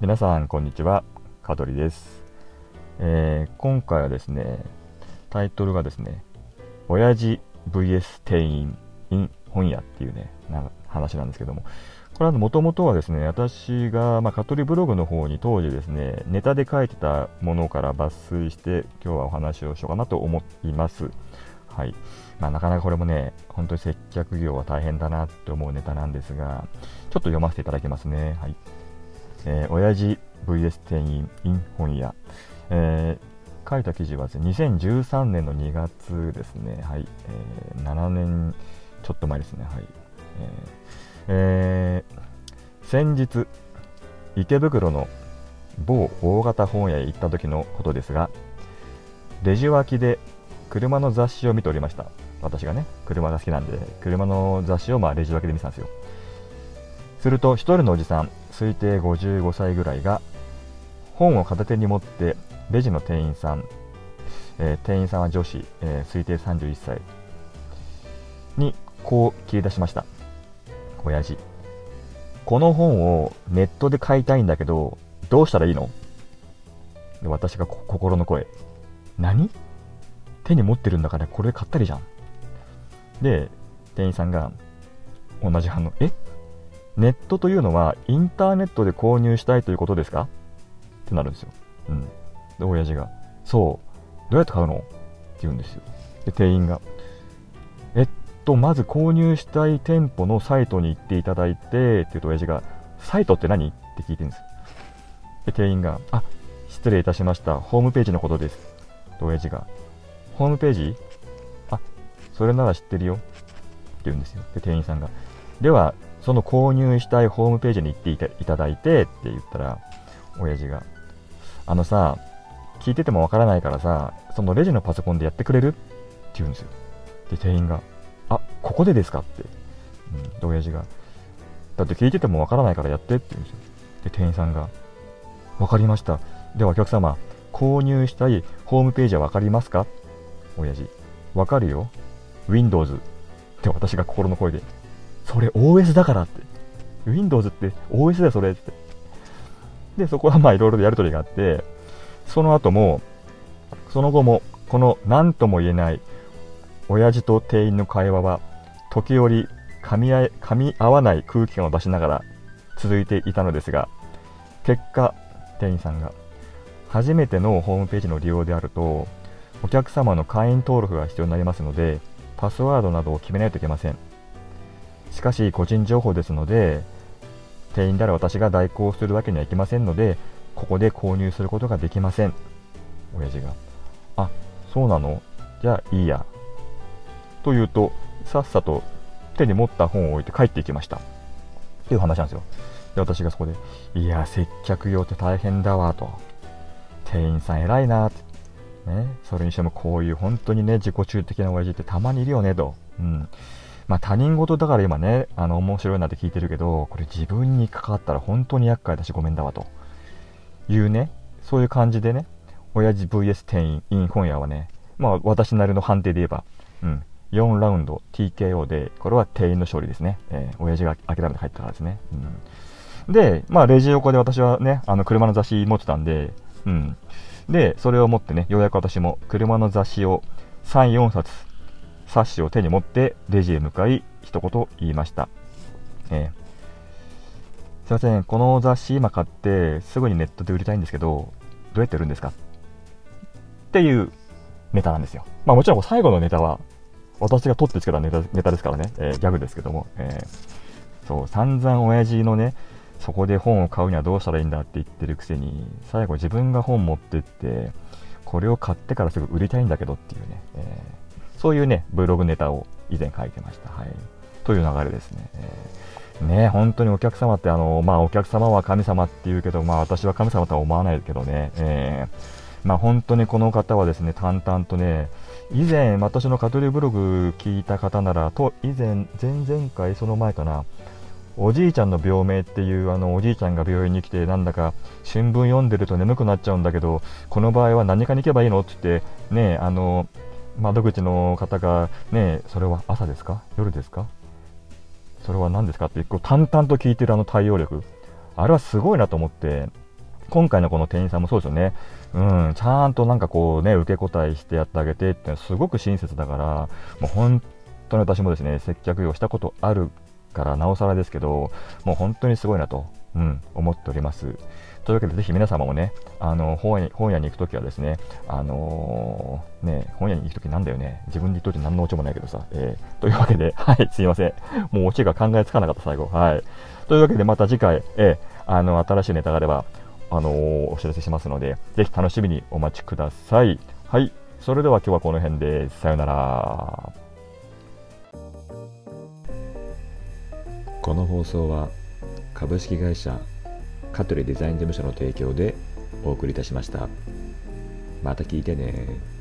皆さんこんにちは香取です、えー、今回はですねタイトルがですね親父 VS 店員 in 本屋っていうねな話なんですけどもこれはもともとはですね私が、まあ、香取ブログの方に当時ですねネタで書いてたものから抜粋して今日はお話をしようかなと思いますはいまあ、なかなかこれもね、本当に接客業は大変だなって思うネタなんですが、ちょっと読ませていただきますね。はい。えー、親父 VS 店員 in 本屋。えー、書いた記事はですね、2013年の2月ですね。はい。えー、7年ちょっと前ですね。はい。えー、えー、先日、池袋の某大型本屋へ行った時のことですが、レジ脇で車の雑誌を見ておりました。私がね、車が好きなんで、車の雑誌をまあレジ脇で見てたんですよ。すると、1人のおじさん、推定55歳ぐらいが、本を片手に持って、レジの店員さん、えー、店員さんは女子、えー、推定31歳に、こう切り出しました。親父。この本をネットで買いたいんだけど、どうしたらいいの？で私が心の声。何？手に持ってるんだからこれ買ったりじゃん。で、店員さんが同じ反応。え？ネットというのはインターネットで購入したいということですか？ってなるんですよ。うん。で、親父が、そう、どうやって買うの？って言うんですよ。で、店員が、えっと、まず購入したい店舗のサイトに行っていただいて、って言うと親父が、サイトって何？って聞いてるんです。で、店員が、あ、失礼いたしました。ホームページのことです。で、親父が、ホームページ？あ、それなら知ってるよ。って言うんですよ。で、店員さんが。では、その購入したいホームページに行っていただいてって言ったら、親父が、あのさ、聞いててもわからないからさ、そのレジのパソコンでやってくれるって言うんですよ。で、店員が、あ、ここでですかって。うん、で、親父が、だって聞いててもわからないからやってって言うんですよ。で、店員さんが、わかりました。ではお客様、購入したいホームページはわかりますか？親父。わかるよ。Windows。って私が心の声で。それ OS だからって。Windows って OS だよ、それって。で、そこはまあいろいろやりとりがあって、その後も、その後も、この何とも言えない親父と店員の会話は、時折噛み合噛み合わない空気感を出しながら続いていたのですが、結果、店員さんが、初めてのホームページの利用であると、お客様の会員登録が必要になりますので、パスワードなどを決めないといけません。しかし、個人情報ですので、店員である私が代行するわけにはいきませんので、ここで購入することができません。親父が。あ、そうなの？じゃあいいや。と言うと、さっさと手に持った本を置いて帰っていきました。っていう話なんですよ。で、私がそこで、いや、接客用って大変だわ、と。店員さん偉いな、って。ね、それにしてもこういう本当にね、自己中的な親父ってたまにいるよね、と。うん。まあ他人事だから今ね、あの、面白いなって聞いてるけど、これ自分に関わったら本当に厄介だしごめんだわ、というね、そういう感じでね、親父 VS 店員、イン本屋はね、まあ私なりの判定で言えば、うん、4ラウンド TKO で、これは店員の勝利ですね。えー、親父が諦めて帰ったからですね。うん、で、まあレジ横で私はね、あの車の雑誌持ってたんで、うん。で、それを持ってね、ようやく私も車の雑誌を3、4冊、冊子を手に持ってレジへ向かい、一言言いました。えー、すいません、この雑誌今買ってすぐにネットで売りたいんですけど、どうやって売るんですか？っていうネタなんですよ。まあもちろん最後のネタは、私が取ってつけたネタネタですからね、えー、ギャグですけども、えー、そう、散々親父のね、そこで本を買うにはどうしたらいいんだって言ってるくせに、最後自分が本持ってって、これを買ってからすぐ売りたいんだけどっていうね、えー、そういうね、ブログネタを以前書いてました。はい。という流れですね。えー、ね本当にお客様って、あの、まあ、お客様は神様って言うけど、まあ、私は神様とは思わないけどね、えー、まあ、本当にこの方はですね、淡々とね、以前、私のカトリブログ聞いた方なら、と、以前、前々回、その前かな、おじいちゃんの病名っていうあのおじいちゃんが病院に来てなんだか新聞読んでると眠くなっちゃうんだけどこの場合は何かに行けばいいのって言ってねあの窓口の方がねそれは朝ですか？夜ですか？それは何ですか？ってこう淡々と聞いてるあの対応力。あれはすごいなと思って今回のこの店員さんもそうですよね、うん、ちゃんとなんかこうね、受け答えしてやってあげてってすごく親切だから、もう本当に私もですね、接客業したことあるからなおさらですけど、もう本当にすごいなと、うん、思っております。というわけで、ぜひ皆様もね、あの本屋本屋に行くときはですね、あのー、ね、本屋に行くときなんだよね、自分で言っといて何のオチもないけどさ、えー、というわけで、はい、すいません。もうオチが考えつかなかった、最後。はい。というわけで、また次回、えー、あの、新しいネタがあれば、あのー、お知らせしますので、ぜひ楽しみにお待ちください。はい。それでは今日はこの辺で、さよなら。この放送は株式会社香取デザイン事務所の提供でお送りいたしました。また聞いてね